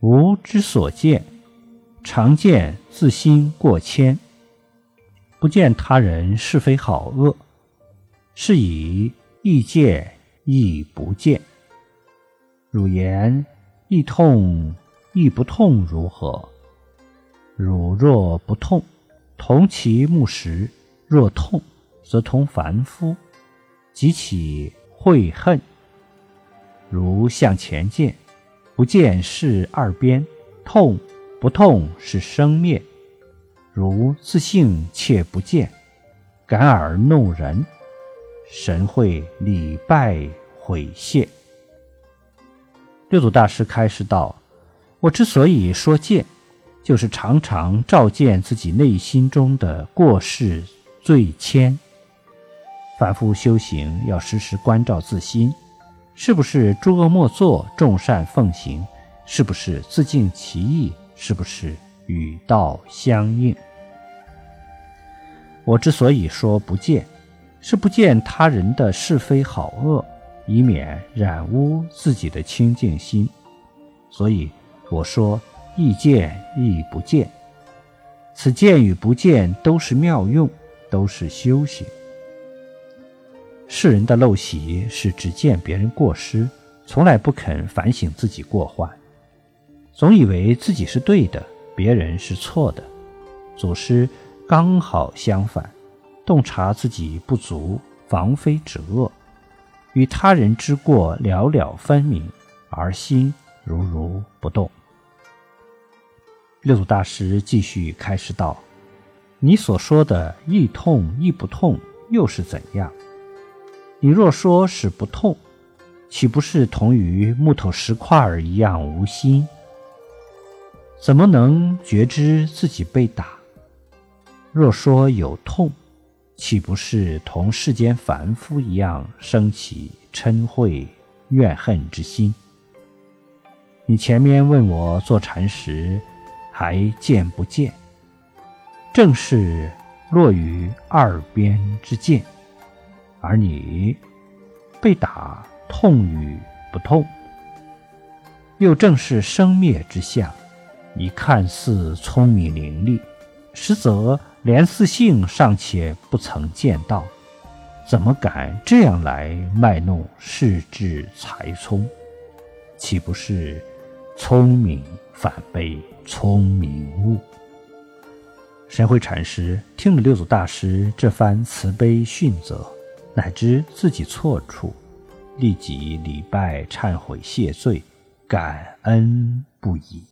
吾之所见，常见自心过谦，不见他人是非好恶，是以亦见亦不见。汝言亦痛亦不痛如何？汝若不痛，同其木石；若痛，则同凡夫，即起悔恨。如向前见。不见是二边，痛不痛是生灭。如自性且不见，感而弄人，神会礼拜毁谢。六祖大师开示道：“我之所以说见，就是常常照见自己内心中的过失罪愆。反复修行，要时时关照自心。”是不是诸恶莫作，众善奉行？是不是自尽其意？是不是与道相应？我之所以说不见，是不见他人的是非好恶，以免染污自己的清净心。所以我说亦见亦不见，此见与不见都是妙用，都是修行。世人的陋习是只见别人过失，从来不肯反省自己过患，总以为自己是对的，别人是错的。祖师刚好相反，洞察自己不足，防非止恶，与他人之过了了分明，而心如如不动。六祖大师继续开示道：“你所说的亦痛亦不痛，又是怎样？”你若说是不痛，岂不是同于木头石块儿一样无心？怎么能觉知自己被打？若说有痛，岂不是同世间凡夫一样生起嗔恚怨恨之心？你前面问我坐禅时还见不见？正是落于二边之见。而你被打痛与不痛，又正是生灭之相。你看似聪明伶俐，实则连自性尚且不曾见到，怎么敢这样来卖弄世智才聪？岂不是聪明反被聪明误？神会禅师听了六祖大师这番慈悲训责。乃知自己错处，立即礼拜忏悔谢罪，感恩不已。